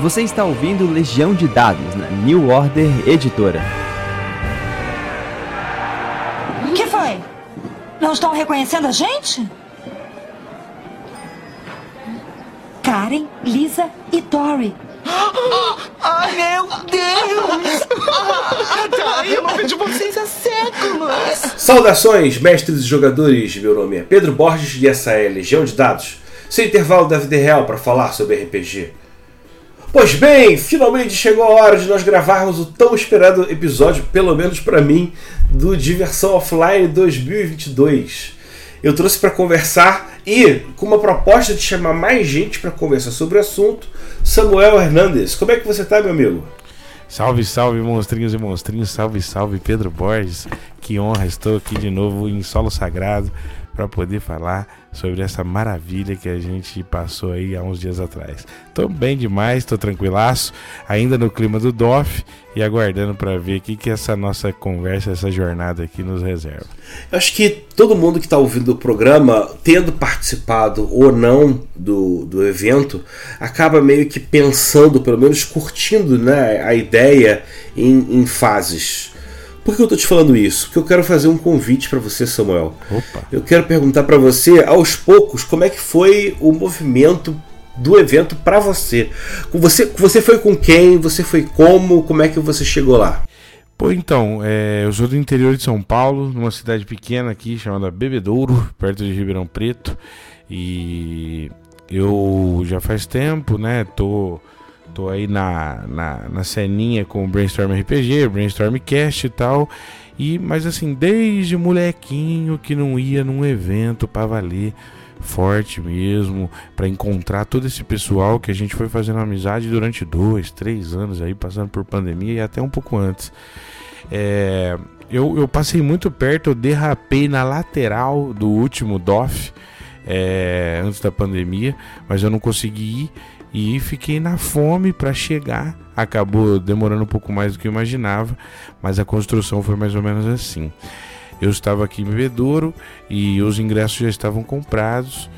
Você está ouvindo Legião de Dados na New Order Editora. O que foi? Não estão reconhecendo a gente? Karen, Lisa e Tori. Ai, meu Deus! tá, eu não vejo vocês há séculos! Saudações, mestres e jogadores! Meu nome é Pedro Borges e essa é Legião de Dados, seu intervalo da vida real para falar sobre RPG. Pois bem, finalmente chegou a hora de nós gravarmos o tão esperado episódio, pelo menos para mim, do Diversão Offline 2022. Eu trouxe para conversar e com uma proposta de chamar mais gente para conversar sobre o assunto, Samuel Hernandes. Como é que você tá, meu amigo? Salve, salve, monstrinhos e monstrinhos. Salve, salve, Pedro Borges. Que honra, estou aqui de novo em solo sagrado para poder falar sobre essa maravilha que a gente passou aí há uns dias atrás. Tô bem demais, tô tranquilaço, ainda no clima do DOF e aguardando para ver o que, que essa nossa conversa, essa jornada aqui nos reserva. Eu acho que todo mundo que está ouvindo o programa, tendo participado ou não do, do evento, acaba meio que pensando, pelo menos curtindo né, a ideia em, em fases. Por que eu estou te falando isso? Porque eu quero fazer um convite para você, Samuel. Opa. Eu quero perguntar para você, aos poucos, como é que foi o movimento do evento para você. você. Você foi com quem? Você foi como? Como é que você chegou lá? Pô, então, é, eu sou do interior de São Paulo, numa cidade pequena aqui chamada Bebedouro, perto de Ribeirão Preto. E eu já faz tempo, né? Tô tô aí na, na, na ceninha com o Brainstorm RPG, Brainstorm Cast e tal. E, mas assim, desde molequinho que não ia num evento para valer forte mesmo, para encontrar todo esse pessoal que a gente foi fazendo amizade durante dois, três anos aí, passando por pandemia e até um pouco antes. É, eu, eu passei muito perto, eu derrapei na lateral do último DOF é, antes da pandemia, mas eu não consegui ir e fiquei na fome para chegar. Acabou demorando um pouco mais do que eu imaginava, mas a construção foi mais ou menos assim. Eu estava aqui em Bebedouro e os ingressos já estavam comprados.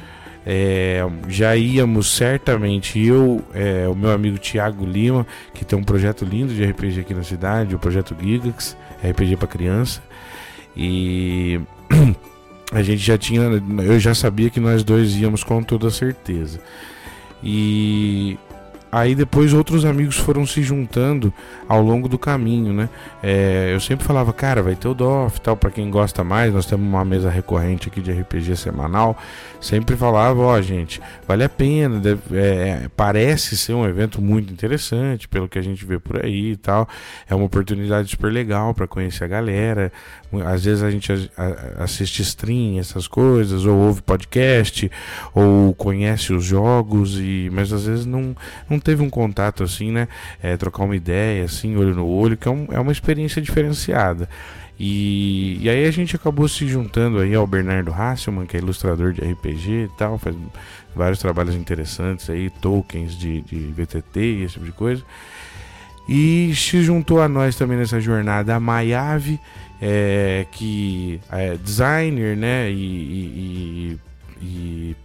É, já íamos certamente eu, é, o meu amigo Tiago Lima, que tem um projeto lindo de RPG aqui na cidade, o projeto Gigax, RPG para criança. E a gente já tinha, eu já sabia que nós dois íamos com toda certeza. E aí depois outros amigos foram se juntando ao longo do caminho, né? É, eu sempre falava, cara, vai ter o DOF tal, para quem gosta mais, nós temos uma mesa recorrente aqui de RPG semanal. Sempre falava, ó, oh, gente, vale a pena, deve, é, parece ser um evento muito interessante, pelo que a gente vê por aí e tal. É uma oportunidade super legal para conhecer a galera. Às vezes a gente assiste stream, essas coisas, ou ouve podcast, ou conhece os jogos, e mas às vezes não, não teve um contato assim, né? É, trocar uma ideia, assim, olho no olho, que é, um, é uma experiência diferenciada. E, e, aí a gente acabou se juntando aí ao Bernardo Hasselman, que é ilustrador de RPG e tal, faz vários trabalhos interessantes aí, tokens de, de VTT e esse tipo de coisa. E se juntou a nós também nessa jornada a Mayave, é, que é designer, né, e, e, e,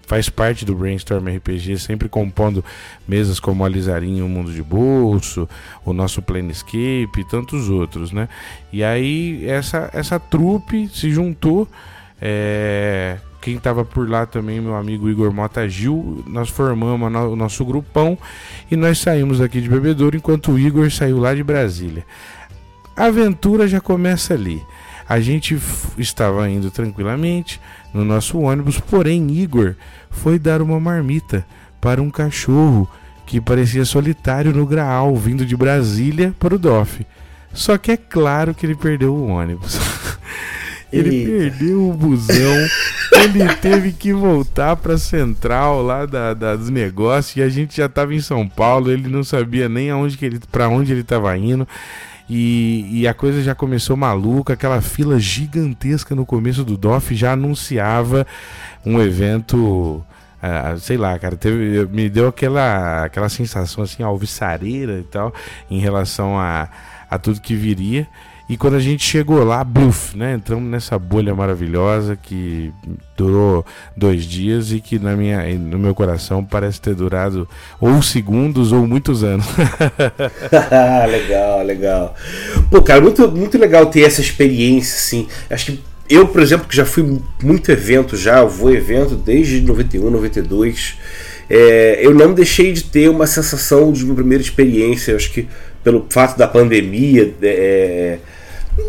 faz parte do Brainstorm RPG, sempre compondo mesas como Alizarinho, o Mundo de Bolso, o nosso Planescape e tantos outros, né? E aí essa, essa trupe se juntou, é, quem estava por lá também, meu amigo Igor Mota Gil, nós formamos o nosso grupão e nós saímos aqui de Bebedouro enquanto o Igor saiu lá de Brasília. A aventura já começa ali. A gente estava indo tranquilamente no nosso ônibus, porém Igor foi dar uma marmita para um cachorro que parecia solitário no Graal, vindo de Brasília para o DOF. Só que é claro que ele perdeu o ônibus. ele Eita. perdeu o busão, ele teve que voltar para a central lá da, da, dos negócios e a gente já estava em São Paulo, ele não sabia nem aonde que ele, para onde ele estava indo. E, e, a coisa já começou maluca, aquela fila gigantesca no começo do DOF já anunciava um evento. Uh, sei lá, cara, teve, me deu aquela, aquela sensação assim, alvissareira e tal, em relação a, a tudo que viria. E quando a gente chegou lá, buf, né? Entramos nessa bolha maravilhosa que durou dois dias e que na minha, no meu coração parece ter durado ou segundos ou muitos anos. legal, legal. Pô, cara, muito, muito legal ter essa experiência, assim. Acho que eu, por exemplo, que já fui muito evento já, vou evento desde 91, 92. É, eu não deixei de ter uma sensação de uma primeira experiência. Acho que pelo fato da pandemia, é,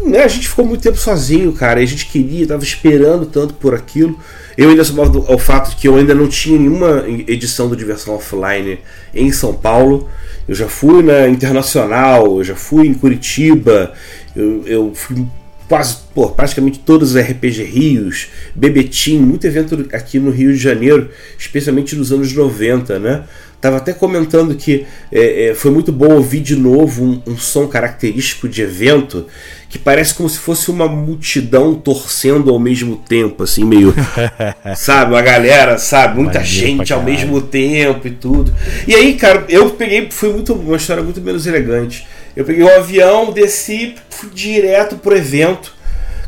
né, a gente ficou muito tempo sozinho, cara. A gente queria, tava esperando tanto por aquilo. Eu ainda somava ao fato de que eu ainda não tinha nenhuma edição do Diversão Offline em São Paulo. Eu já fui na Internacional, eu já fui em Curitiba, eu, eu fui quase, pô, praticamente todos os RPG Rios, Bebetim, muito evento aqui no Rio de Janeiro, especialmente nos anos 90, né? Tava até comentando que é, é, foi muito bom ouvir de novo um, um, som característico de evento que parece como se fosse uma multidão torcendo ao mesmo tempo, assim, meio. sabe, uma galera, sabe, muita gente ao mesmo tempo e tudo. E aí, cara, eu peguei, foi muito, uma história muito menos elegante. Eu peguei o um avião, desci, fui direto pro evento.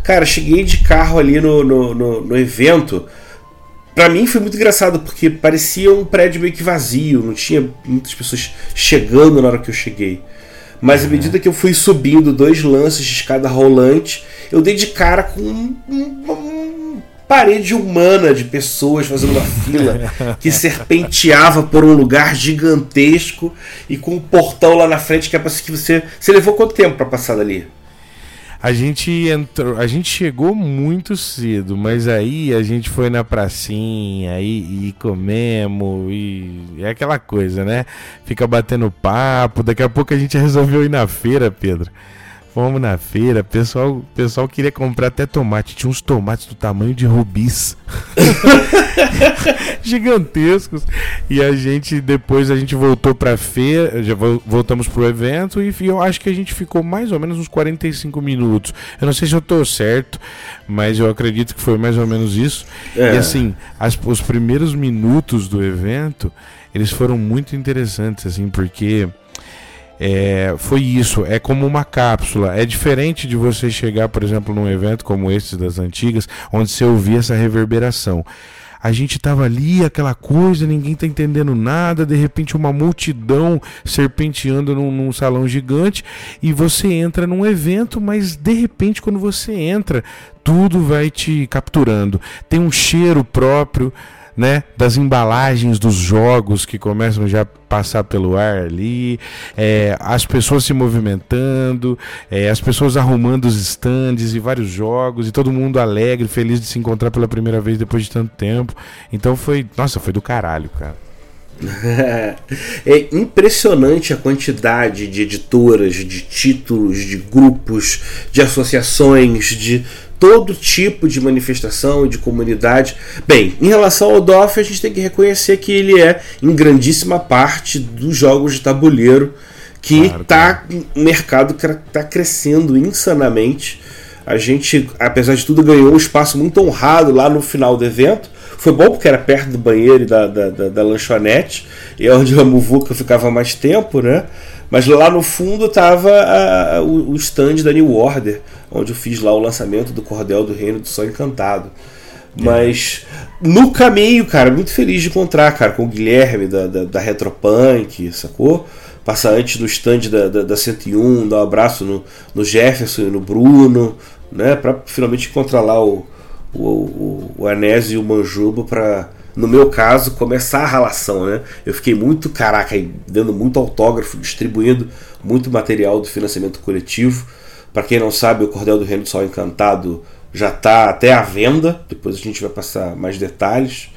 Cara, cheguei de carro ali no, no, no, no evento para mim foi muito engraçado, porque parecia um prédio meio que vazio, não tinha muitas pessoas chegando na hora que eu cheguei. Mas à medida que eu fui subindo dois lances de escada rolante, eu dei de cara com um, um, parede humana de pessoas fazendo uma fila que serpenteava por um lugar gigantesco e com um portão lá na frente que é para que você. Você levou quanto tempo para passar dali? A gente entrou, a gente chegou muito cedo, mas aí a gente foi na pracinha e, e comemos e é aquela coisa, né? Fica batendo papo. Daqui a pouco a gente resolveu ir na feira, Pedro. Fomos na feira, pessoal, pessoal queria comprar até tomate. Tinha uns tomates do tamanho de rubis. Gigantescos. E a gente, depois a gente voltou pra feira, já voltamos pro evento e eu acho que a gente ficou mais ou menos uns 45 minutos. Eu não sei se eu tô certo, mas eu acredito que foi mais ou menos isso. É. E assim, as, os primeiros minutos do evento, eles foram muito interessantes, assim, porque é, foi isso, é como uma cápsula. É diferente de você chegar, por exemplo, num evento como esse das antigas, onde você ouvia essa reverberação. A gente tava ali, aquela coisa, ninguém tá entendendo nada, de repente uma multidão serpenteando num, num salão gigante e você entra num evento, mas de repente quando você entra, tudo vai te capturando. Tem um cheiro próprio, né, das embalagens dos jogos que começam já a passar pelo ar ali, é, as pessoas se movimentando, é, as pessoas arrumando os stands e vários jogos, e todo mundo alegre, feliz de se encontrar pela primeira vez depois de tanto tempo. Então foi, nossa, foi do caralho, cara. É impressionante a quantidade de editoras, de títulos, de grupos, de associações, de todo tipo de manifestação e de comunidade. Bem, em relação ao DOF, a gente tem que reconhecer que ele é, em grandíssima parte, dos jogos de tabuleiro que está claro, um mercado que está crescendo insanamente. A gente, apesar de tudo, ganhou um espaço muito honrado lá no final do evento. Foi bom porque era perto do banheiro e da, da, da, da lanchonete, e é onde a Muvuca ficava mais tempo, né? Mas lá no fundo estava o, o stand da New Order, onde eu fiz lá o lançamento do Cordel do Reino do Sol Encantado. Mas no caminho, cara, muito feliz de encontrar, cara, com o Guilherme da, da, da Retropunk, sacou? Passar antes do stand da, da, da 101, dar um abraço no, no Jefferson e no Bruno, né? Pra finalmente encontrar lá o, o, o, o Anésio e o Manjubo para no meu caso, começar a relação, né? Eu fiquei muito, caraca, dando muito autógrafo, distribuindo muito material do financiamento coletivo. Para quem não sabe, o Cordel do Reino do Sol Encantado já está até à venda, depois a gente vai passar mais detalhes.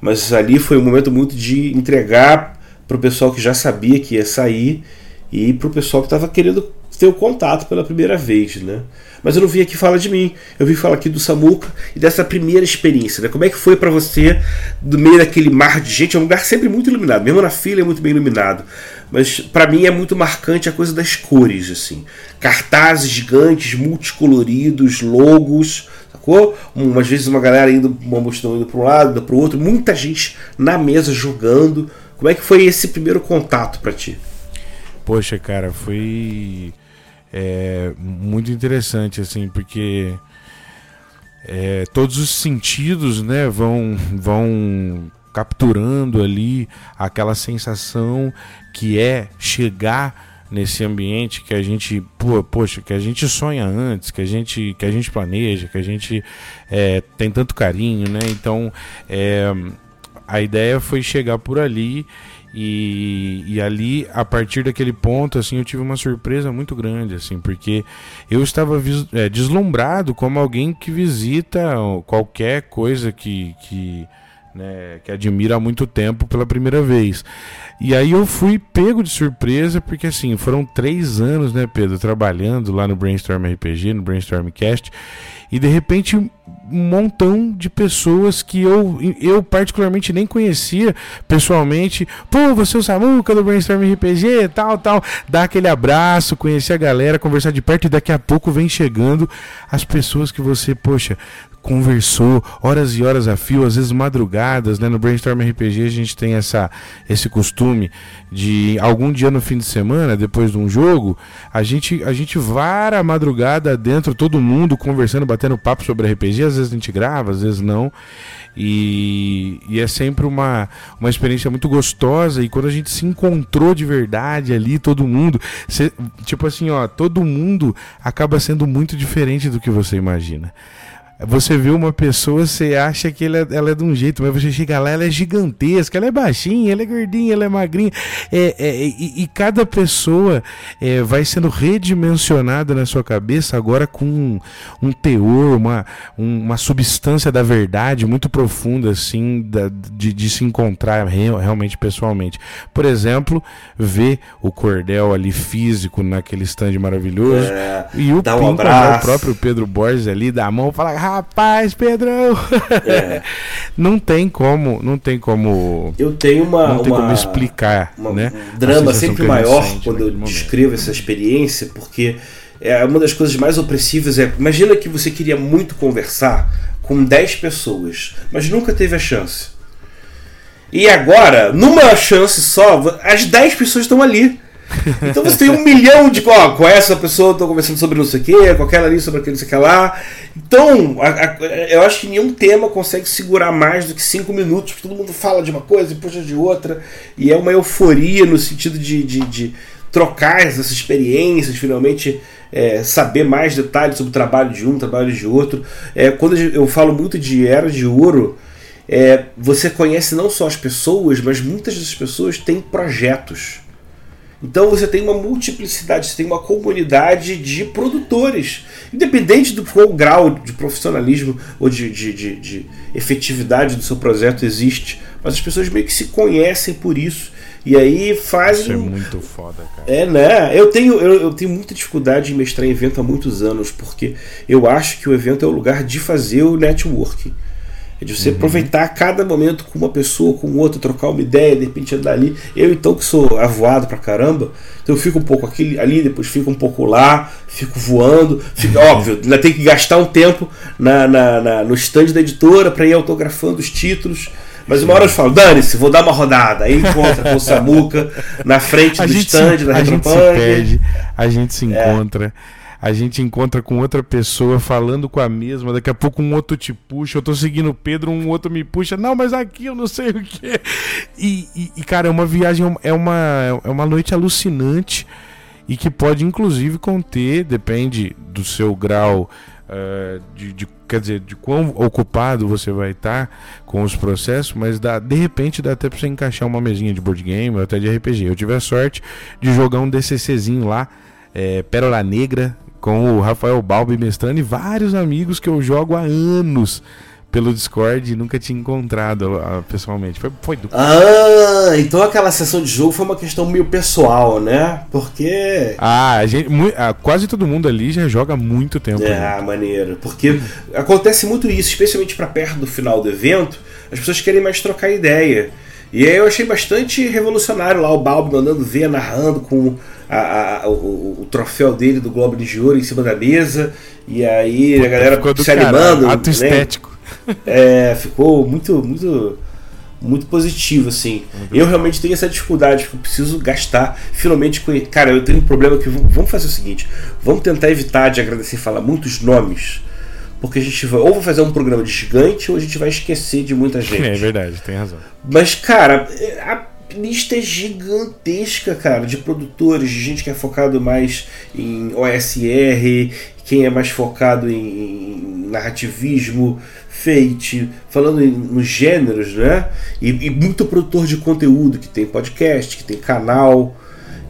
Mas ali foi um momento muito de entregar para o pessoal que já sabia que ia sair e para o pessoal que estava querendo ter o contato pela primeira vez, né? Mas eu não vim aqui falar de mim, eu vim falar aqui do Samuca e dessa primeira experiência, né? Como é que foi para você, do meio daquele mar de gente, é um lugar sempre muito iluminado, mesmo na fila é muito bem iluminado. Mas para mim é muito marcante a coisa das cores, assim. Cartazes gigantes, multicoloridos, logos, sacou? Umas vezes uma galera indo, uma multidão indo para um lado, para o outro, muita gente na mesa jogando. Como é que foi esse primeiro contato para ti? Poxa, cara, foi é muito interessante, assim, porque é, todos os sentidos né, vão, vão capturando ali aquela sensação que é chegar nesse ambiente que a gente, pô, poxa, que a gente sonha antes, que a gente, que a gente planeja, que a gente é, tem tanto carinho, né? Então, é, a ideia foi chegar por ali e, e, ali, a partir daquele ponto, assim, eu tive uma surpresa muito grande, assim, porque eu estava é, deslumbrado como alguém que visita qualquer coisa que, que né, que admira há muito tempo pela primeira vez. E aí eu fui pego de surpresa, porque assim, foram três anos, né, Pedro, trabalhando lá no Brainstorm RPG, no Brainstorm Cast, e de repente um montão de pessoas que eu, eu particularmente nem conhecia pessoalmente. Pô, você é o Samuca do Brainstorm RPG, tal, tal. Dá aquele abraço, conhecer a galera, conversar de perto e daqui a pouco vem chegando as pessoas que você, poxa, conversou horas e horas a fio, às vezes madrugadas, né? No Brainstorm RPG a gente tem essa, esse costume de algum dia no fim de semana, depois de um jogo, a gente, a gente vara a madrugada dentro, todo mundo conversando, batendo papo sobre RPG, às vezes a gente grava, às vezes não. E, e, é sempre uma, uma experiência muito gostosa. E quando a gente se encontrou de verdade ali, todo mundo, cê, tipo assim, ó, todo mundo acaba sendo muito diferente do que você imagina. Você vê uma pessoa, você acha que ela, ela, é de um jeito, mas você chega lá, ela é gigantesca, ela é baixinha, ela é gordinha, ela é magrinha. É, é, e, e, cada pessoa é, vai sendo redimensionada na sua cabeça agora com um, um teor, uma, um, uma substância da verdade muito profunda, assim, da, de, de, se encontrar real, realmente pessoalmente. Por exemplo, ver o cordel ali físico naquele stand maravilhoso é, e o, um Pinto, né, o próprio Pedro Borges ali, da mão, fala rapaz, Pedrão. É. não tem como, não tem como. Eu tenho uma. Não tem uma, como explicar, uma, né? Um drama sempre maior quando eu momento. descrevo essa experiência, porque é uma das coisas mais opressivas é. Imagina que você queria muito conversar com 10 pessoas, mas nunca teve a chance. E agora, numa chance só, as 10 pessoas estão ali. Então você tem um milhão de. Ó, com essa pessoa tô conversando sobre não sei o que, com aquela ali sobre aquele não sei o que lá. Então, a, a, eu acho que nenhum tema consegue segurar mais do que cinco minutos, porque todo mundo fala de uma coisa e puxa de outra. E é uma euforia no sentido de, de, de trocar essas experiências, finalmente. É, saber mais detalhes sobre o trabalho de um, trabalho de outro. É, quando eu falo muito de era de ouro, é, você conhece não só as pessoas, mas muitas dessas pessoas têm projetos. Então você tem uma multiplicidade, você tem uma comunidade de produtores. Independente do qual grau de profissionalismo ou de, de, de, de, efetividade do seu projeto existe. Mas as pessoas meio que se conhecem por isso. E aí fazem. Isso é muito foda, cara. É, né? Eu tenho, eu, eu tenho muita dificuldade em mestrar em evento há muitos anos, porque eu acho que o evento é o lugar de fazer o networking. É de você uhum. aproveitar cada momento com uma pessoa, com outra, trocar uma ideia, de repente andar ali. Eu, então, que sou avoado pra caramba, então eu fico um pouco aqui, ali, depois fico um pouco lá, fico voando. Fico. Óbvio, ainda tem que gastar um tempo na, na, na no stand da editora para ir autografando os títulos. Mas uma hora eu falo, dane-se, vou dar uma rodada. Aí encontra com o Samuca na frente a do stand se, da A gente se perde, a gente se é. encontra. É a gente encontra com outra pessoa falando com a mesma, daqui a pouco um outro te puxa, eu tô seguindo o Pedro, um outro me puxa, não, mas aqui eu não sei o que. E, e, cara, é uma viagem, é uma, é uma noite alucinante e que pode inclusive conter, depende do seu grau. Uh, de, de, quer dizer, de quão ocupado você vai estar com os processos, mas dá, de repente dá até pra você encaixar uma mesinha de board game ou até de RPG. Eu tive a sorte de jogar um DCCzinho lá, é, Pérola Negra, com o Rafael Balbi mestrando e vários amigos que eu jogo há anos pelo Discord e nunca tinha encontrado uh, pessoalmente. Foi, foi do... Ah, então aquela sessão de jogo foi uma questão meio pessoal, né? Porque. Ah, a gente, ah, quase todo mundo ali já joga há muito tempo. É, né? maneiro. Porque acontece muito isso, especialmente para perto do final do evento, as pessoas querem mais trocar ideia. E aí eu achei bastante revolucionário lá o Balbi mandando ver, narrando com a, a, o, o, troféu dele do Globo de Ouro em cima da mesa. E aí Puta, a galera se animando. Ato né? estético. É, ficou muito, muito, muito positivo, assim. Muito eu realmente tenho essa dificuldade, porque eu preciso gastar, finalmente. Cara, eu tenho um problema que. Vamos fazer o seguinte: vamos tentar evitar de agradecer e falar muitos nomes. Porque a gente vai. Ou vai fazer um programa gigante, ou a gente vai esquecer de muita gente. É verdade, tem razão. Mas, cara, a lista gigantesca, cara, de produtores, de gente que é focado mais em OSR, quem é mais focado em, narrativismo, fate, falando nos gêneros, né? E, e, muito produtor de conteúdo, que tem podcast, que tem canal.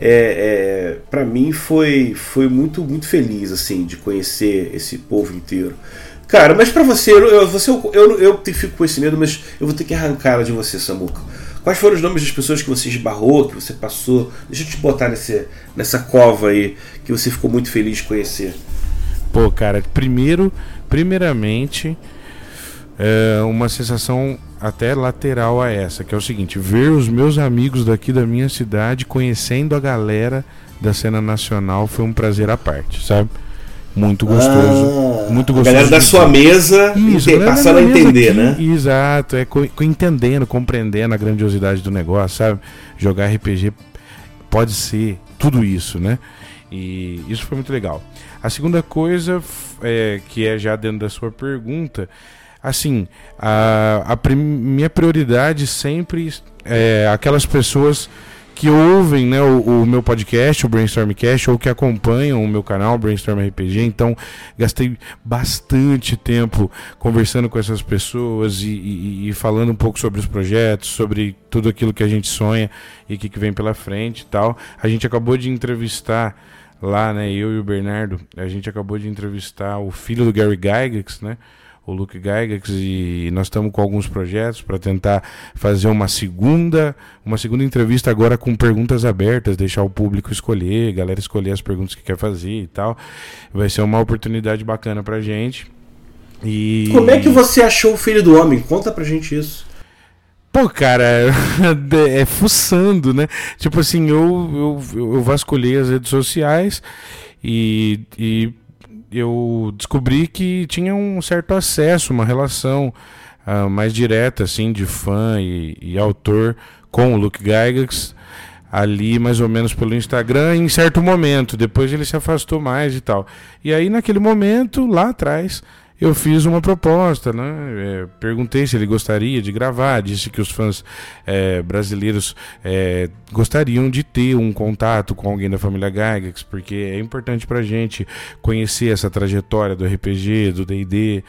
É, é, para mim foi, foi muito, muito feliz assim de conhecer esse povo inteiro. Cara, mas para você, eu, você eu, eu, eu fico com esse medo, mas eu vou ter que arrancar ela de você, Samuca. Quais foram os nomes das pessoas que você esbarrou, que você passou? Deixa eu te botar nesse, nessa cova aí que você ficou muito feliz de conhecer. Pô, cara, primeiro, primeiramente, é uma sensação até lateral a essa, que é o seguinte: ver os meus amigos daqui da minha cidade conhecendo a galera da cena nacional foi um prazer à parte, sabe? Muito gostoso. Ah, muito gostoso. A galera da sua mesa Isso, e passando a entender, aqui, né? Exato, é co entendendo, compreendendo a grandiosidade do negócio, sabe? Jogar RPG pode ser tudo isso, né? E isso foi muito legal. A segunda coisa, é, que é já dentro da sua pergunta, assim, a, a minha prioridade sempre é aquelas pessoas que ouvem né, o, o, meu podcast, o Brainstormcast, ou que acompanham o meu canal, Brainstorm RPG. Então, gastei bastante tempo conversando com essas pessoas e, e, e, falando um pouco sobre os projetos, sobre tudo aquilo que a gente sonha e que, que vem pela frente e tal. A gente acabou de entrevistar lá, né, eu e o Bernardo, a gente acabou de entrevistar o filho do Gary Gygax, né? O Luke Gygax e nós estamos com alguns projetos para tentar fazer uma segunda, uma segunda entrevista agora com perguntas abertas, deixar o público escolher, a galera escolher as perguntas que quer fazer e tal. Vai ser uma oportunidade bacana pra gente. E Como é que você achou o Filho do Homem? Conta pra gente isso. Pô, cara, é fuçando, né? Tipo assim, eu, eu, eu vasculhei as redes sociais e, e eu descobri que tinha um certo acesso, uma relação uh, mais direta, assim, de fã e, e, autor com o Luke Gygax, ali mais ou menos pelo Instagram, em certo momento. Depois ele se afastou mais e tal. E aí, naquele momento, lá atrás, eu fiz uma proposta, né? É, perguntei se ele gostaria de gravar, disse que os fãs é, brasileiros é, gostariam de ter um contato com alguém da família Gygax, porque é importante pra gente conhecer essa trajetória do RPG, do D&D.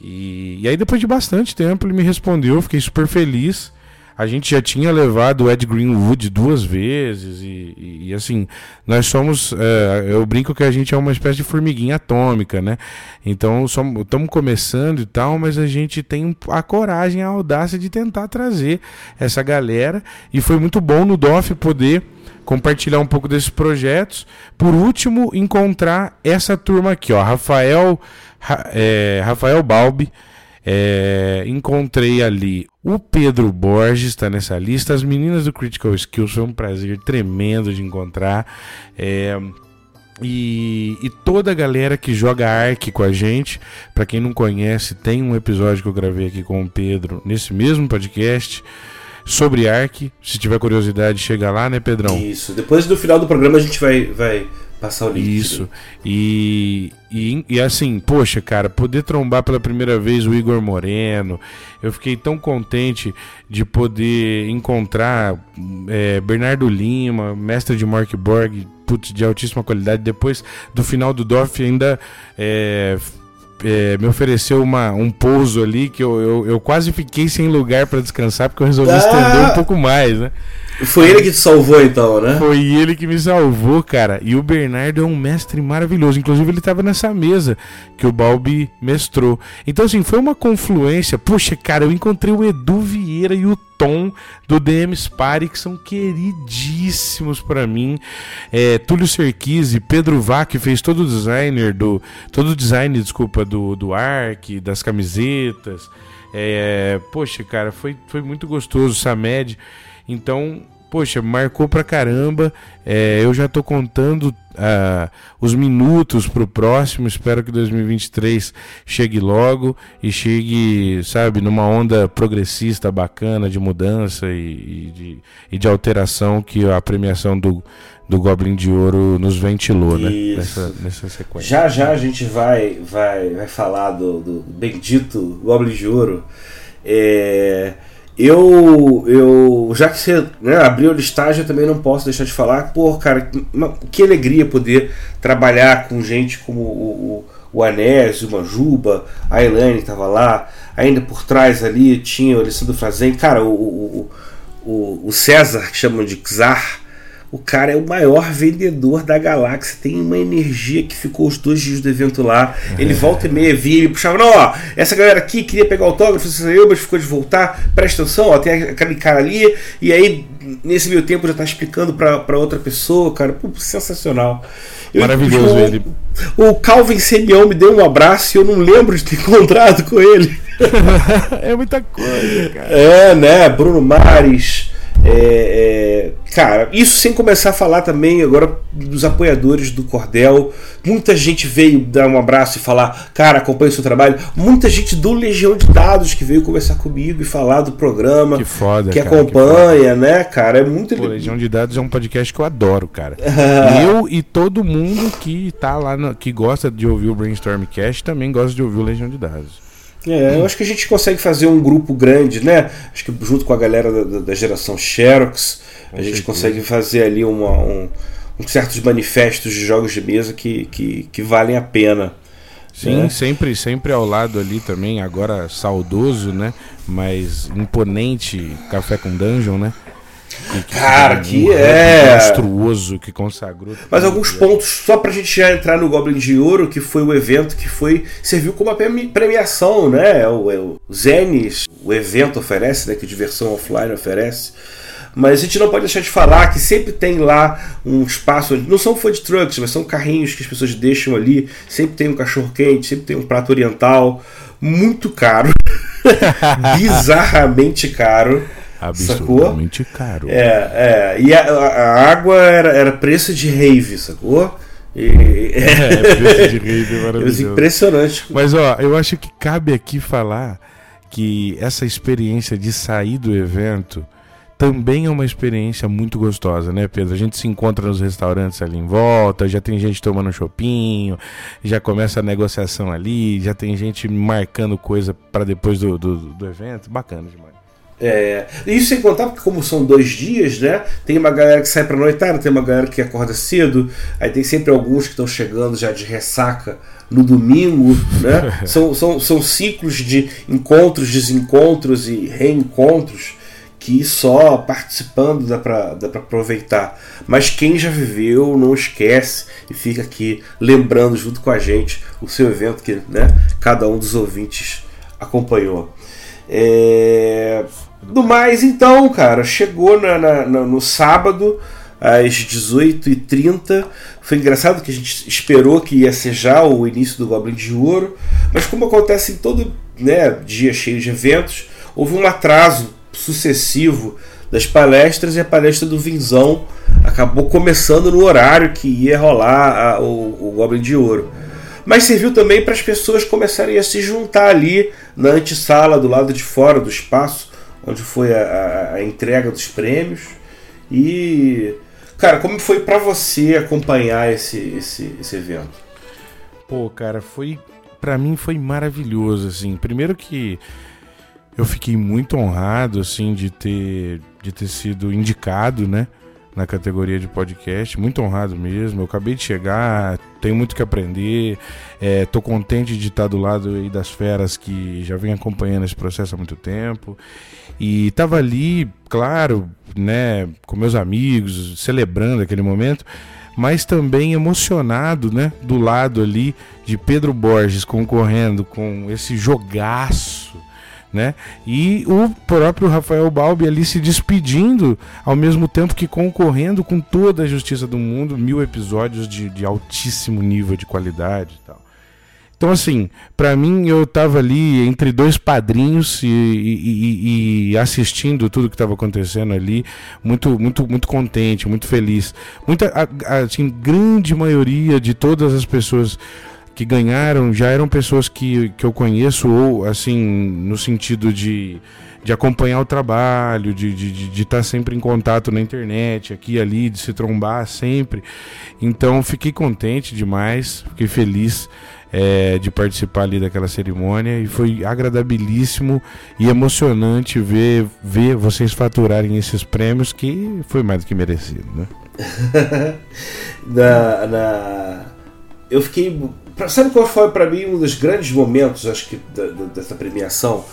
E, e aí depois de bastante tempo ele me respondeu, fiquei super feliz. A gente já tinha levado o Ed Greenwood duas vezes e, e, e assim, nós somos, é, eu brinco que a gente é uma espécie de formiguinha atômica, né? Então estamos começando e tal, mas a gente tem a coragem, a audácia de tentar trazer essa galera e foi muito bom no DOF poder compartilhar um pouco desses projetos. Por último, encontrar essa turma aqui, ó, Rafael, é, Rafael Balbi, é, encontrei ali o Pedro Borges, está nessa lista. As meninas do Critical Skills foi um prazer tremendo de encontrar. É, e, e, toda a galera que joga Ark com a gente, para quem não conhece, tem um episódio que eu gravei aqui com o Pedro nesse mesmo podcast sobre Ark. Se tiver curiosidade, chega lá, né, Pedrão? Isso. Depois do final do programa a gente vai, vai Passar o link. Isso. E, e, assim, poxa, cara, poder trombar pela primeira vez o Igor Moreno. Eu fiquei tão contente de poder encontrar é, Bernardo Lima, mestre de Mark Borg, putz, de altíssima qualidade. Depois do final do DOF, ainda. É, é, me ofereceu uma, um pouso ali que eu, eu, eu quase fiquei sem lugar para descansar porque eu resolvi ah! estender um pouco mais, né? Foi ele que te salvou então, né? Foi ele que me salvou, cara. E o Bernardo é um mestre maravilhoso. Inclusive, ele estava nessa mesa que o Balbi mestrou. Então, assim, foi uma confluência. Puxa, cara, eu encontrei o Edu Vieira e o Tom do DM Spari, que são queridíssimos para mim. É, Túlio Serquise, Pedro Vá, que fez todo o designer do. Todo o design, desculpa, do, do Ark, das camisetas. É, poxa, cara, foi, foi muito gostoso. Samed. Então, poxa, marcou pra caramba. É, eu já tô contando uh, os minutos pro próximo. Espero que 2023 chegue logo e chegue, sabe, numa onda progressista bacana de mudança e, e, de, e de alteração que a premiação do, do Goblin de Ouro nos ventilou, né? Nessa, nessa sequência. Já já a gente vai, vai, vai falar do, do bendito Goblin de Ouro. É, eu, eu, já que você né, abriu a listagem, eu também não posso deixar de falar. Pô, cara, que alegria poder trabalhar com gente como o, o, o Anésio, o Manjuba, a Elaine estava lá. Ainda por trás ali tinha o Alessandro Frazen, cara, o, o, o, o César, que chamam de Czar o cara é o maior vendedor da galáxia. Tem uma energia que ficou os dois dias do evento lá. Ele é. volta e meia via e puxava: Não, ó, essa galera aqui queria pegar autógrafo, saiu, mas ficou de voltar. Presta atenção, ó, tem aquele cara ali. E aí, nesse meio tempo, já tá explicando para outra pessoa, cara. Pô, sensacional. Eu, Maravilhoso ele. O Calvin Semião me deu um abraço e eu não lembro de ter encontrado com ele. é muita coisa, cara. É, né? Bruno Mares. É, é, cara, isso sem começar a falar também agora dos apoiadores do Cordel. Muita gente veio dar um abraço e falar, cara, acompanha o seu trabalho. Muita gente do Legião de Dados que veio conversar comigo e falar do programa. Que foda, que cara, acompanha, que né, cara? É muito Pô, Legião de Dados é um podcast que eu adoro, cara. eu e todo mundo que tá lá, no, que gosta de ouvir o Brainstormcast também gosta de ouvir o Legião de Dados. É, eu acho que a gente consegue fazer um grupo grande, né? Acho que junto com a galera da, da geração Xerox, a gente consegue fazer ali uma, um, um, certos manifestos de jogos de mesa que, que, que valem a pena. Sim, né? sempre, sempre ao lado ali também, agora saudoso, né? Mas imponente Café com Dungeon, né? Que, Cara, que é. monstruoso que consagrou. Mas alguns pontos, só pra gente já entrar no Goblin de Ouro, que foi o evento que foi. serviu como uma premiação, né? É o, é o Zenes, o evento oferece, né? Que diversão offline oferece. Mas a gente não pode deixar de falar que sempre tem lá um espaço. Não são food trucks, mas são carrinhos que as pessoas deixam ali. Sempre tem um cachorro quente, sempre tem um prato oriental. Muito caro. Bizarramente caro. Absurdamente sacou? caro. É, é. E a, a, água era, era preço de rave, sacou? E... É, preço de rave é maravilhoso. Impressionante. Mas ó, eu acho que cabe aqui falar que essa experiência de sair do evento também é uma experiência muito gostosa, né, Pedro? A gente se encontra nos restaurantes ali em volta, já tem gente tomando um chopinho, já começa a negociação ali, já tem gente marcando coisa para depois do, do, do evento. Bacana demais. É, isso sem contar porque como são dois dias, né? Tem uma galera que sai para noitada, tem uma galera que acorda cedo, aí tem sempre alguns que estão chegando já de ressaca no domingo, né? são, são, são ciclos de encontros, desencontros e reencontros que só participando dá para dá pra aproveitar. Mas quem já viveu não esquece e fica aqui lembrando junto com a gente o seu evento que né, cada um dos ouvintes acompanhou. É... Do mais, então, cara, chegou na, na, na, no sábado às 18h30. Foi engraçado que a gente esperou que ia ser já o início do Goblin de Ouro, mas como acontece em todo né, dia cheio de eventos, houve um atraso sucessivo das palestras e a palestra do Vinzão acabou começando no horário que ia rolar a, o, o Goblin de Ouro mas serviu também para as pessoas começarem a se juntar ali na antessala do lado de fora do espaço, onde foi a, a, entrega dos prêmios. E, cara, como foi para você acompanhar esse, esse, esse evento? Pô, cara, foi. para mim foi maravilhoso, assim. Primeiro que eu fiquei muito honrado, assim, de ter, de ter sido indicado, né? Na categoria de podcast, muito honrado mesmo. Eu acabei de chegar, tenho muito que aprender. É, tô contente de estar do lado das feras que já vem acompanhando esse processo há muito tempo. E tava ali, claro, né, com meus amigos, celebrando aquele momento, mas também emocionado, né, do lado ali de Pedro Borges concorrendo com esse jogaço né? E o próprio Rafael Balbi ali se despedindo, ao mesmo tempo que concorrendo com toda a justiça do mundo, mil episódios de, de altíssimo nível de qualidade e tal. Então, assim, para mim, eu tava ali entre dois padrinhos e, e, e assistindo tudo que estava acontecendo ali, muito, muito, muito contente, muito feliz. Muita, assim, grande maioria de todas as pessoas que ganharam já eram pessoas que, que eu conheço, ou assim, no sentido de, de acompanhar o trabalho, de estar de, de, de tá sempre em contato na internet, aqui e ali, de se trombar sempre. Então fiquei contente demais, fiquei feliz. É, de participar ali daquela cerimônia e foi agradabilíssimo e emocionante ver, ver vocês faturarem esses prêmios que foi mais do que merecido, né? na, na... Eu fiquei Sabe qual foi para mim um dos grandes momentos, acho que, da, da, dessa premiação?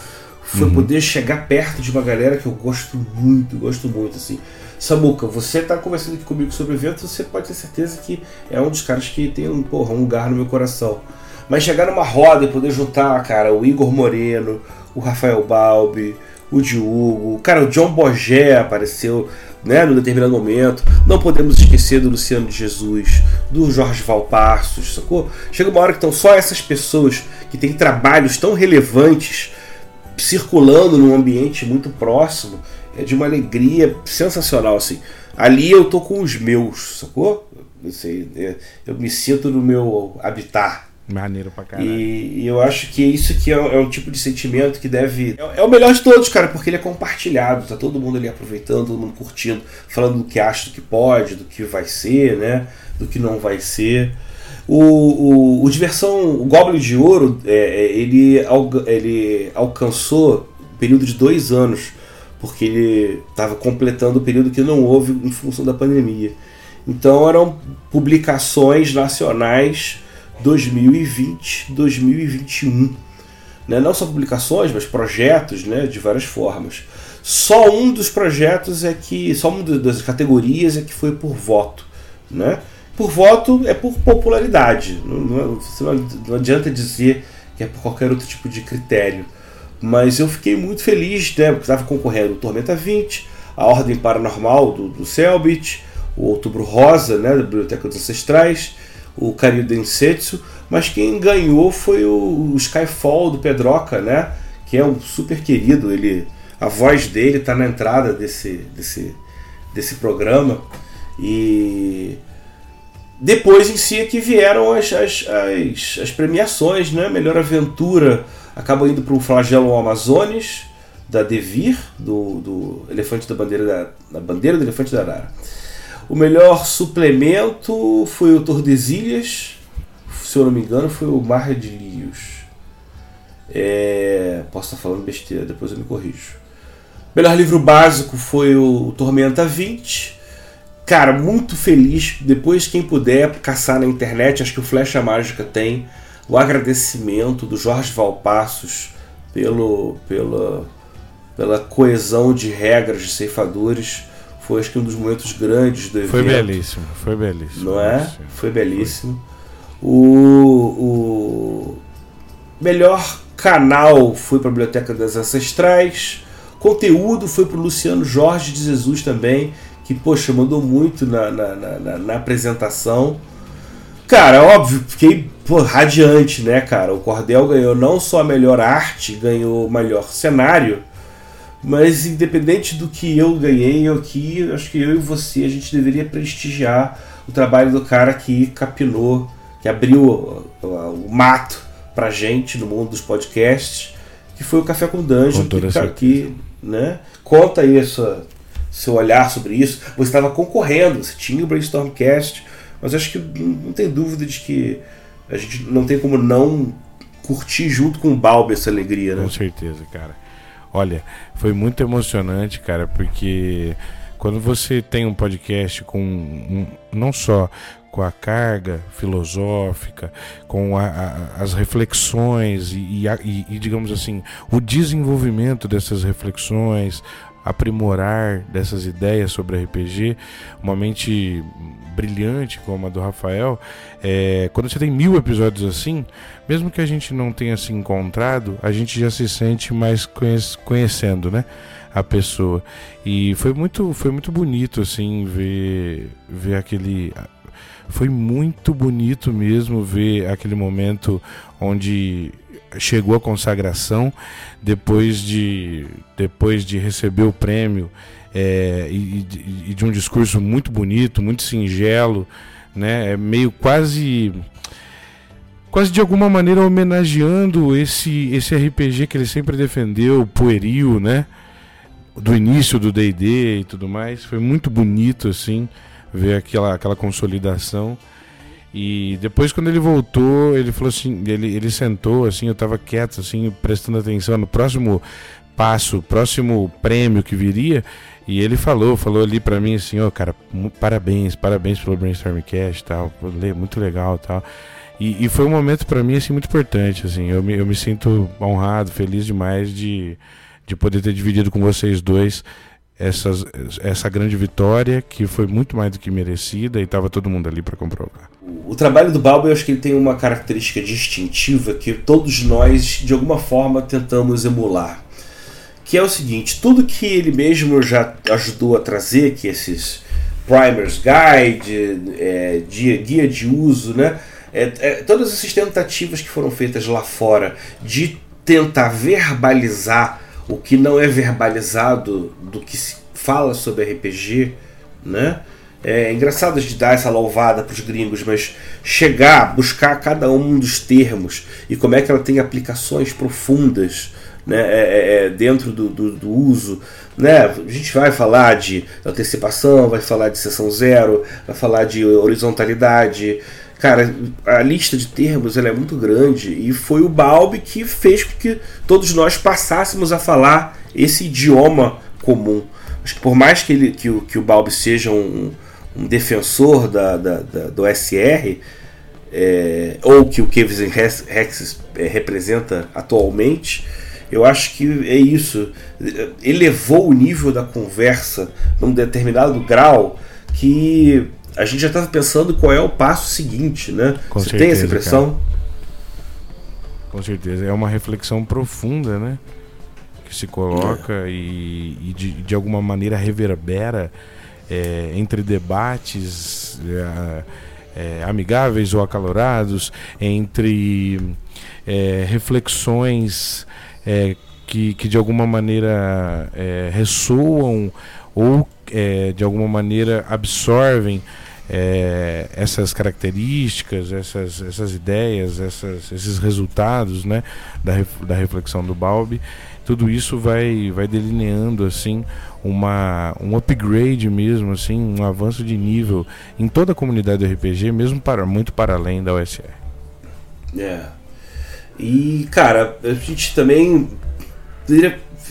Foi uhum. poder chegar perto de uma galera que eu gosto muito, gosto muito, assim. Samuca, você tá conversando aqui comigo sobre o evento, você pode ter certeza que é um dos caras que tem um, porra, um lugar no meu coração. Mas chegar numa roda e poder juntar, cara, o Igor Moreno, o Rafael Balbi, o Diogo, cara, o John Bogé apareceu, né, num determinado momento. Não podemos esquecer do Luciano de Jesus, do Jorge Valpassos, sacou? Chega uma hora que estão só essas pessoas que têm trabalhos tão relevantes circulando num ambiente muito próximo, é de uma alegria sensacional, assim. Ali eu tô com os meus, sacou? É, eu me sinto no meu habitat, Maneiro pra caralho. E, e, eu acho que isso que é, é, um tipo de sentimento que deve. É, é, o melhor de todos, cara, porque ele é compartilhado. Tá todo mundo ali aproveitando, todo mundo curtindo, falando do que acha, do que pode, do que vai ser, né? Do que não vai ser. O, o, o Diversão, o Goblin de Ouro, é, é ele, ele alcançou um período de dois anos, porque ele estava completando o período que não houve em função da pandemia. Então eram publicações nacionais 2020, 2021. Né? Não só publicações, mas projetos né? de várias formas. Só um dos projetos é que. Só uma das categorias é que foi por voto. Né? Por voto é por popularidade. Não, não, não adianta dizer que é por qualquer outro tipo de critério. Mas eu fiquei muito feliz, né? Porque estava concorrendo o Tormenta 20, a Ordem Paranormal do, do Selbit, o Outubro Rosa, né? Da Biblioteca dos Ancestrais o Karyu Densetsu, mas quem ganhou foi o, o Skyfall do Pedroca, né? Que é um super querido, ele a voz dele está na entrada desse, desse, desse programa e depois em si é que vieram as, as, as, as premiações, né? Melhor aventura acaba indo para o Flagelo Amazones da Devir, do, do Elefante da Bandeira da, da Bandeira do Elefante da Arara. O melhor suplemento foi o Tordesilhas, se eu não me engano, foi o Mar de Lios. É... Posso estar falando besteira, depois eu me corrijo. Melhor livro básico foi o Tormenta 20. Cara, muito feliz. Depois, quem puder caçar na internet, acho que o Flecha Mágica tem o agradecimento do Jorge Valpassos pelo, pela coesão de regras de ceifadores foi acho que um dos momentos grandes do evento. Foi belíssimo, foi belíssimo. Não é? Foi belíssimo. Foi. O, o melhor canal foi para a Biblioteca das Ancestrais. Conteúdo foi para o Luciano Jorge de Jesus também, que, poxa, mandou muito na, na, na, na apresentação. Cara, óbvio, fiquei pô, radiante, né, cara? O Cordel ganhou não só a melhor arte, ganhou o melhor cenário mas independente do que eu ganhei aqui, acho que eu e você a gente deveria prestigiar o trabalho do cara que capinou, que abriu o, mato pra gente no mundo dos podcasts, que foi o Café com Dungeon, com que, que né, conta aí a sua, seu olhar sobre isso. Você estava concorrendo, você tinha o Brainstormcast, mas acho que não tem dúvida de que a gente não tem como não curtir junto com o Balbi essa alegria, né? Com certeza, cara. Olha, foi muito emocionante, cara, porque quando você tem um podcast com um, não só com a carga filosófica, com a, a, as reflexões e, e, e, digamos assim, o desenvolvimento dessas reflexões, aprimorar dessas ideias sobre RPG, uma mente brilhante como a do Rafael, é, quando você tem mil episódios assim, mesmo que a gente não tenha se encontrado, a gente já se sente mais conhecendo, né? A pessoa. E foi muito, foi muito bonito, assim, ver, ver aquele foi muito bonito mesmo ver aquele momento onde chegou a consagração depois de depois de receber o prêmio é, e, e, de um discurso muito bonito, muito singelo, né? É meio quase quase de alguma maneira homenageando esse esse RPG que ele sempre defendeu, pueril, né? Do início do D&D e tudo mais, foi muito bonito assim ver aquela aquela consolidação. E depois quando ele voltou, ele falou assim, ele, ele sentou assim, eu estava quieto assim, prestando atenção no próximo passo, próximo prêmio que viria, e ele falou, falou ali para mim assim, ó, oh, cara, parabéns, parabéns pelo Brainstormcast, tal, muito legal, tal. E, e foi um momento para mim assim muito importante, assim. Eu me, eu me sinto honrado, feliz demais de, de poder ter dividido com vocês dois essas, essa grande vitória que foi muito mais do que merecida e estava todo mundo ali para comprovar. O trabalho do Balbo, eu acho que ele tem uma característica distintiva que todos nós, de alguma forma, tentamos emular que é o seguinte: tudo que ele mesmo já ajudou a trazer, que esses primers guide, é, guia, guia de uso, né? É, é, todas essas tentativas que foram feitas lá fora de tentar verbalizar o que não é verbalizado do que se fala sobre RPG, né? É engraçado de dar essa louvada para os gringos, mas chegar, buscar cada um dos termos e como é que ela tem aplicações profundas né, é, é, é, dentro do, do, do, uso. Né? A gente vai falar de antecipação, vai falar de sessão zero, vai falar de horizontalidade. Cara, a lista de termos ela é muito grande e foi o Balbi que fez com que todos nós passássemos a falar esse idioma comum. Acho que por mais que, ele, que, o, que o Balbi seja um, um defensor da, da, da, do SR, é, ou que o Kevin Rex é, representa atualmente, eu acho que é isso. Elevou o nível da conversa num determinado grau que a gente já estava pensando qual é o passo seguinte, né? Com Você certeza, tem essa impressão? Cara. Com certeza. É uma reflexão profunda, né? Que se coloca é. e, e de, de alguma maneira reverbera é, entre debates é, é amigáveis ou acalorados, entre é, reflexões é, que, que de alguma maneira ressoam ou de alguma maneira absorvem é, essas características, essas, essas ideias, essas, esses resultados né, da, da reflexão do Balbi, tudo isso vai, vai delineando assim uma, um upgrade mesmo, assim, um avanço de nível em toda a comunidade do RPG, mesmo para muito para além da OSR. É. E, cara, a gente também.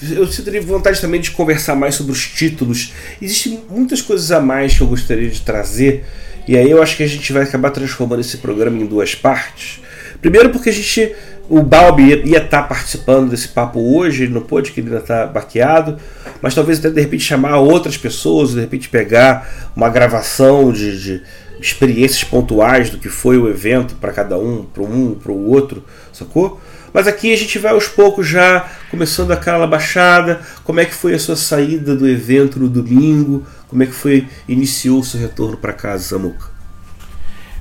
Eu teria vontade também de conversar mais sobre os títulos. Existem muitas coisas a mais que eu gostaria de trazer. E aí eu acho que a gente vai acabar transformando esse programa em duas partes. Primeiro porque a gente. O Balbi ia, estar participando desse papo hoje, ele não pôde, que ele ainda está baqueado. Mas talvez até de repente chamar outras pessoas, de repente pegar uma gravação de, de experiências pontuais do que foi o evento para cada um, para um, para o outro sacou? Mas aqui a gente vai aos poucos já começando aquela baixada. Como é que foi a sua saída do evento no domingo? Como é que foi iniciou o seu retorno para casa, Samuca?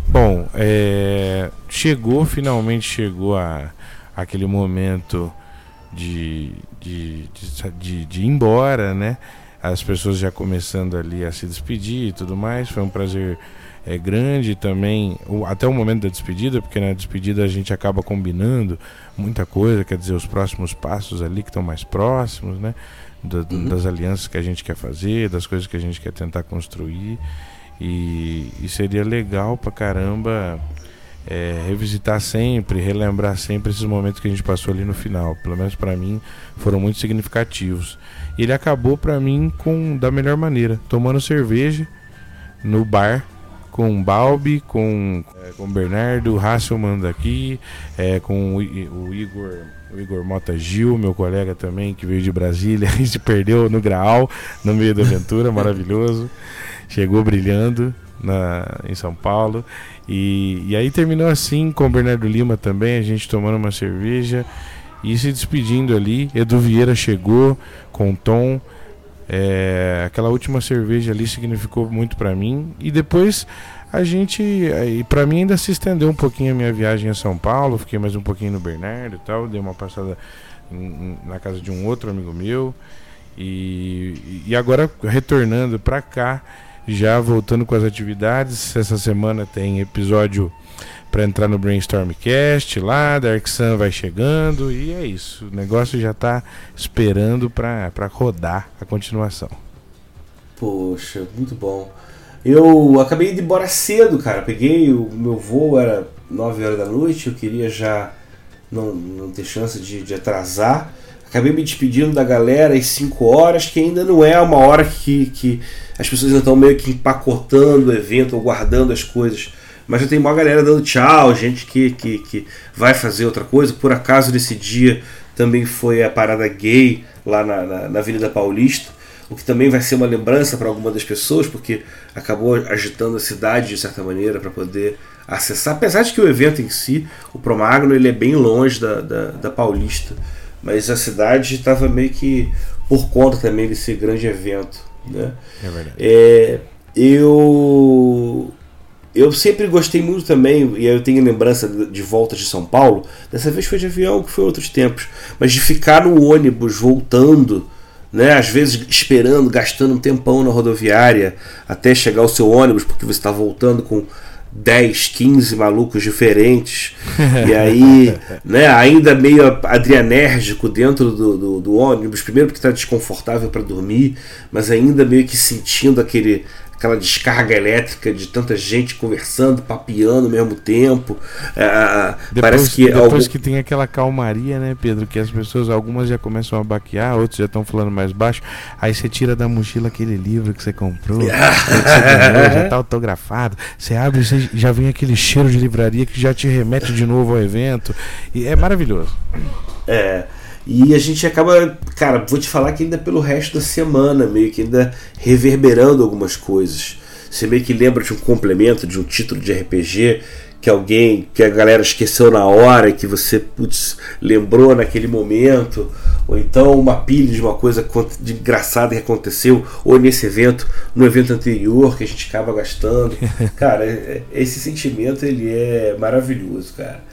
Bom, é, chegou finalmente chegou a aquele momento de, de, de, de, de ir embora, né? As pessoas já começando ali a se despedir e tudo mais. Foi um prazer é grande também, até o momento da despedida, porque na despedida a gente acaba combinando muita coisa, quer dizer, os próximos passos ali que estão mais próximos, né? Da, uhum. Das alianças que a gente quer fazer, das coisas que a gente quer tentar construir. E, e seria legal pra caramba é, revisitar sempre, relembrar sempre esses momentos que a gente passou ali no final. Pelo menos para mim foram muito significativos. E ele acabou para mim com da melhor maneira, tomando cerveja no bar com Balbi, com, é, com Bernardo Hasselman daqui, é, com o, o, Igor. O Igor Mota Gil, meu colega também, que veio de Brasília, a gente perdeu no Graal, no meio da aventura, maravilhoso. Chegou brilhando na, em São Paulo. E, e aí terminou assim com o Bernardo Lima também, a gente tomando uma cerveja e se despedindo ali. Edu Vieira chegou com o Tom. É, é, aquela última cerveja ali significou muito para mim. E depois a gente, e para mim ainda se estendeu um pouquinho a minha viagem a São Paulo, fiquei mais um pouquinho no Bernardo e tal, dei uma passada na casa de um outro amigo meu. E, e agora retornando para cá, já voltando com as atividades. Essa semana tem episódio para entrar no Brainstormcast lá, Dark Sun vai chegando e é isso. O negócio já está esperando para rodar a continuação. Poxa, muito bom. Eu acabei de ir embora cedo, cara. Peguei o meu voo, era 9 horas da noite, eu queria já não, não ter chance de, de atrasar. Acabei me despedindo da galera às 5 horas, que ainda não é uma hora que, que as pessoas estão meio que empacotando o evento ou guardando as coisas. Mas já tem uma galera dando tchau, gente que, que, que vai fazer outra coisa. Por acaso, nesse dia também foi a parada gay lá na, na, na Avenida Paulista, o que também vai ser uma lembrança para algumas das pessoas, porque acabou agitando a cidade de certa maneira para poder acessar. Apesar de que o evento em si, o Promagno, ele é bem longe da, da, da Paulista mas a cidade estava meio que por conta também desse grande evento. Né? É verdade. É, eu, eu sempre gostei muito também, e eu tenho lembrança de volta de São Paulo, dessa vez foi de avião, que foi outros tempos, mas de ficar no ônibus voltando. Né, às vezes esperando, gastando um tempão na rodoviária até chegar o seu ônibus, porque você está voltando com 10, 15 malucos diferentes. e aí, né, ainda meio adrianérgico dentro do, do, do ônibus, primeiro porque está desconfortável para dormir, mas ainda meio que sentindo aquele aquela descarga elétrica de tanta gente conversando, papiando ao mesmo tempo. É, depois, parece que depois algum... que tem aquela calmaria, né, Pedro, que as pessoas algumas já começam a baquear, outros já estão falando mais baixo. Aí você tira da mochila aquele livro que você comprou, que você ganhou, já está autografado. Você abre, você já vem aquele cheiro de livraria que já te remete de novo ao evento. E é maravilhoso. É. E a gente acaba, cara, vou te falar que ainda pelo resto da semana, meio que ainda reverberando algumas coisas. Você meio que lembra de um complemento, de um título de RPG que alguém, que a galera esqueceu na hora, que você putz, lembrou naquele momento, ou então uma pilha de uma coisa de engraçada que aconteceu, ou nesse evento, no evento anterior que a gente acaba gastando. cara, é, é, esse sentimento ele é maravilhoso, cara.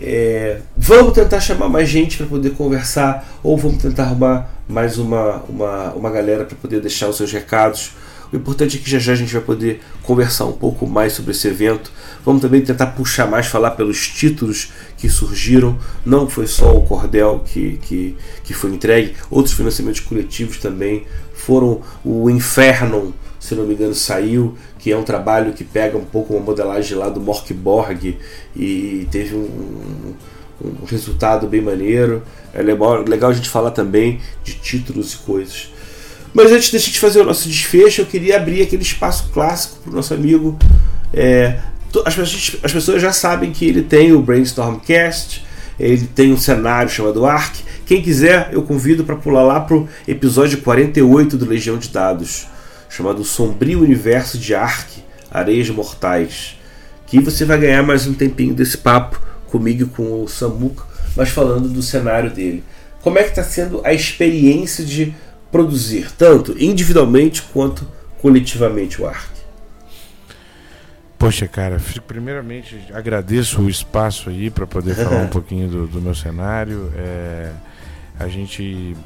É, vamos tentar chamar mais gente para poder conversar, ou vamos tentar arrumar mais uma, uma, uma galera para poder deixar os seus recados. O importante é que já já a gente vai poder conversar um pouco mais sobre esse evento. Vamos também tentar puxar mais, falar pelos títulos que surgiram. Não foi só o Cordel que, que, que foi entregue, outros financiamentos coletivos também foram. O Inferno, se não me engano, saiu que é um trabalho que pega um pouco uma modelagem lá do Morkborg e teve um, um resultado bem maneiro. É legal a gente falar também de títulos e coisas. Mas antes de a gente fazer o nosso desfecho, eu queria abrir aquele espaço clássico para o nosso amigo. É, as, as pessoas já sabem que ele tem o Brainstormcast, ele tem um cenário chamado Ark. Quem quiser, eu convido para pular lá para o episódio 48 do Legião de Dados chamado Sombrio Universo de Ark, Areias Mortais, que você vai ganhar mais um tempinho desse papo comigo e com o Samuca, mas falando do cenário dele. Como é que está sendo a experiência de produzir, tanto individualmente quanto coletivamente o Ark? Poxa, cara, primeiramente agradeço o espaço aí para poder falar um pouquinho do, do meu cenário. É, a gente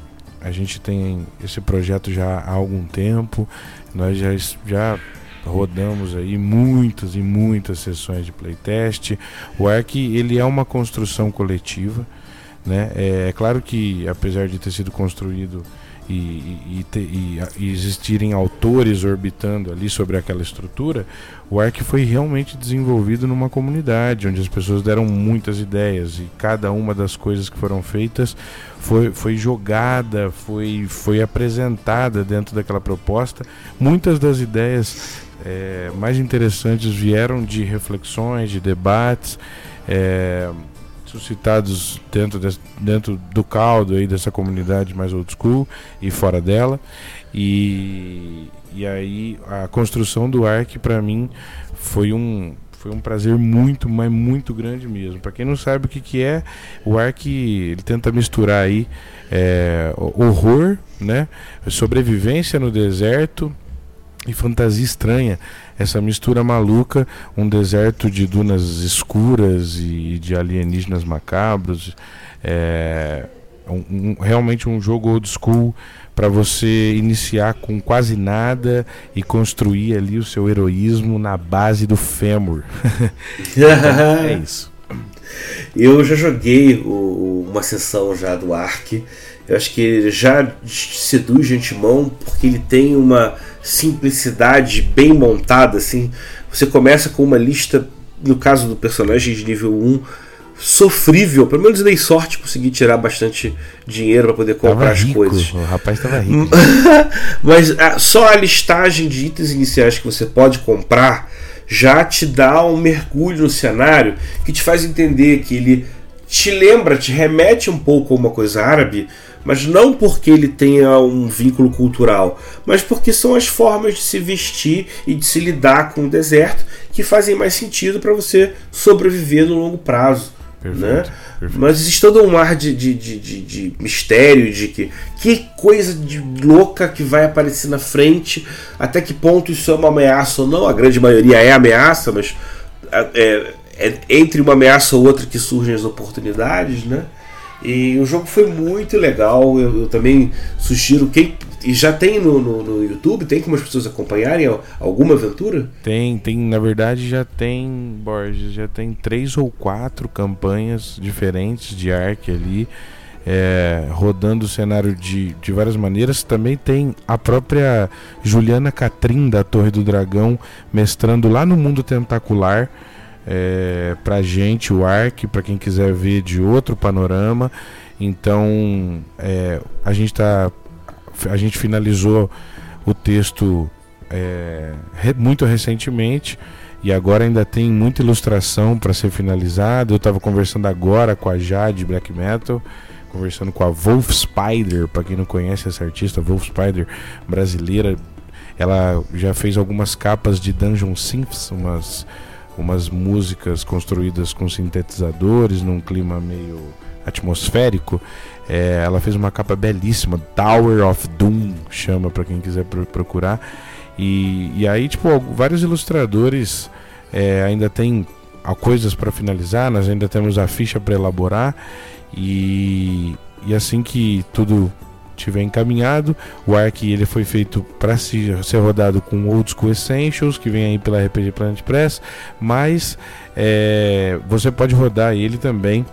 a gente tem esse projeto já há algum tempo. Nós já, já rodamos aí muitas e muitas sessões de playtest. O ARC ele é uma construção coletiva. Né? É, é claro que apesar de ter sido construído e, e, e, e, existirem autores orbitando ali sobre aquela estrutura, o ARC foi realmente desenvolvido numa comunidade onde as pessoas deram muitas ideias e cada uma das coisas que foram feitas foi, foi jogada, foi, foi apresentada dentro daquela proposta. Muitas das ideias é, mais interessantes vieram de reflexões, de debates. É, suscitados dentro, de, dentro do caldo aí dessa comunidade mais old school e fora dela. E, e aí a construção do ARC para mim foi um foi um prazer muito, mas muito grande mesmo. Para quem não sabe o que, que é, o Ark ele tenta misturar aí é, horror, né, sobrevivência no deserto e fantasia estranha. Essa mistura maluca, um deserto de dunas escuras e de alienígenas macabros. É, um, um, realmente um jogo old school para você iniciar com quase nada e construir ali o seu heroísmo na base do fêmur. é isso. Eu já joguei o, uma sessão já do Ark. Eu acho que ele já seduz de antemão porque ele tem uma simplicidade bem montada. Assim, você começa com uma lista, no caso do personagem de nível 1, sofrível. Pelo menos dei sorte consegui tirar bastante dinheiro para poder comprar tava as rico, coisas. O rapaz estava rico. Mas a, só a listagem de itens iniciais que você pode comprar já te dá um mergulho no cenário que te faz entender que ele te lembra, te remete um pouco a uma coisa árabe, mas não porque ele tenha um vínculo cultural, mas porque são as formas de se vestir e de se lidar com o deserto que fazem mais sentido para você sobreviver no longo prazo. Perfeito, né? perfeito. Mas existe todo um ar de, de, de, de, de mistério, de que, que coisa de louca que vai aparecer na frente, até que ponto isso é uma ameaça ou não. A grande maioria é ameaça, mas é, é entre uma ameaça ou outra que surgem as oportunidades, né? E o jogo foi muito legal. Eu, eu também sugiro quem e já tem no, no, no, YouTube, tem como as pessoas acompanharem alguma aventura? Tem, tem, na verdade já tem, Borges, já tem três ou quatro campanhas diferentes de Ark ali, é, rodando o cenário de, de várias maneiras. Também tem a própria Juliana Catrim da Torre do Dragão mestrando lá no mundo tentacular. É, pra gente o Ark, para quem quiser ver de outro panorama. Então é, a gente está a gente finalizou o texto é, muito recentemente e agora ainda tem muita ilustração para ser finalizada. Eu estava conversando agora com a Jade Black Metal, conversando com a Wolf Spider, para quem não conhece essa artista, Wolf Spider brasileira. Ela já fez algumas capas de Dungeon Synths, umas, umas músicas construídas com sintetizadores num clima meio atmosférico. É, ela fez uma capa belíssima, Tower of Doom, chama para quem quiser procurar. E, e aí, tipo, vários ilustradores é, ainda tem coisas para finalizar, nós ainda temos a ficha para elaborar. E, e assim que tudo tiver encaminhado, o Ark ele foi feito para ser, rodado com Old School Essentials, que vem aí pela RPG Planet Press, mas é, você pode rodar ele também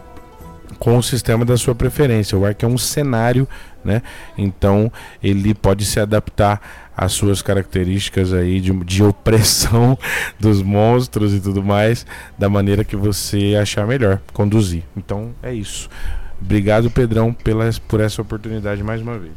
com o sistema da sua preferência. O Ark é um cenário, né? Então ele pode se adaptar às suas características aí de, de opressão dos monstros e tudo mais, da maneira que você achar melhor conduzir. Então é isso. Obrigado, Pedrão, pela, por essa oportunidade mais uma vez.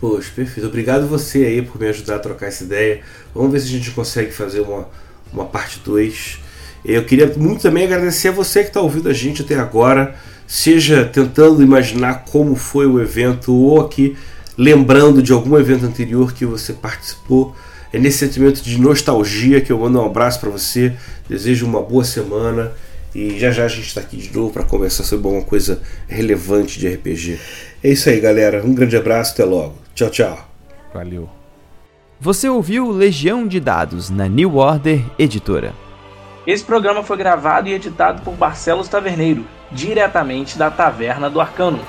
Poxa, perfeito. Obrigado você aí por me ajudar a trocar essa ideia. Vamos ver se a gente consegue fazer uma, uma parte 2. Eu queria muito também agradecer a você que está ouvindo a gente até agora seja tentando imaginar como foi o evento ou aqui lembrando de algum evento anterior que você participou. É nesse sentimento de nostalgia que eu mando um abraço para você. Desejo uma boa semana e já já a gente está aqui de novo para conversar sobre alguma coisa relevante de RPG. É isso aí, galera. Um grande abraço, até logo. Tchau, tchau. Valeu. Você ouviu Legião de Dados na New Order Editora. Esse programa foi gravado e editado por Barcelos Taverneiro diretamente da Taverna do Arcano.